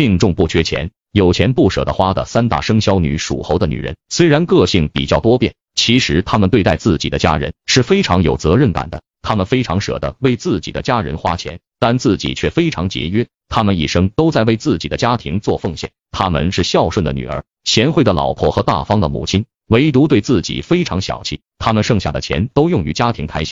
病重不缺钱有钱不舍得花的三大生肖女属猴的女人虽然个性比较多变其实她们对待自己的家人是非常有责任感的。她们非常舍得为自己的家人花钱但自己却非常节约她们一生都在为自己的家庭做奉献。她们是孝顺的女儿贤惠的老婆和大方的母亲唯独对自己非常小气她们剩下的钱都用于家庭开销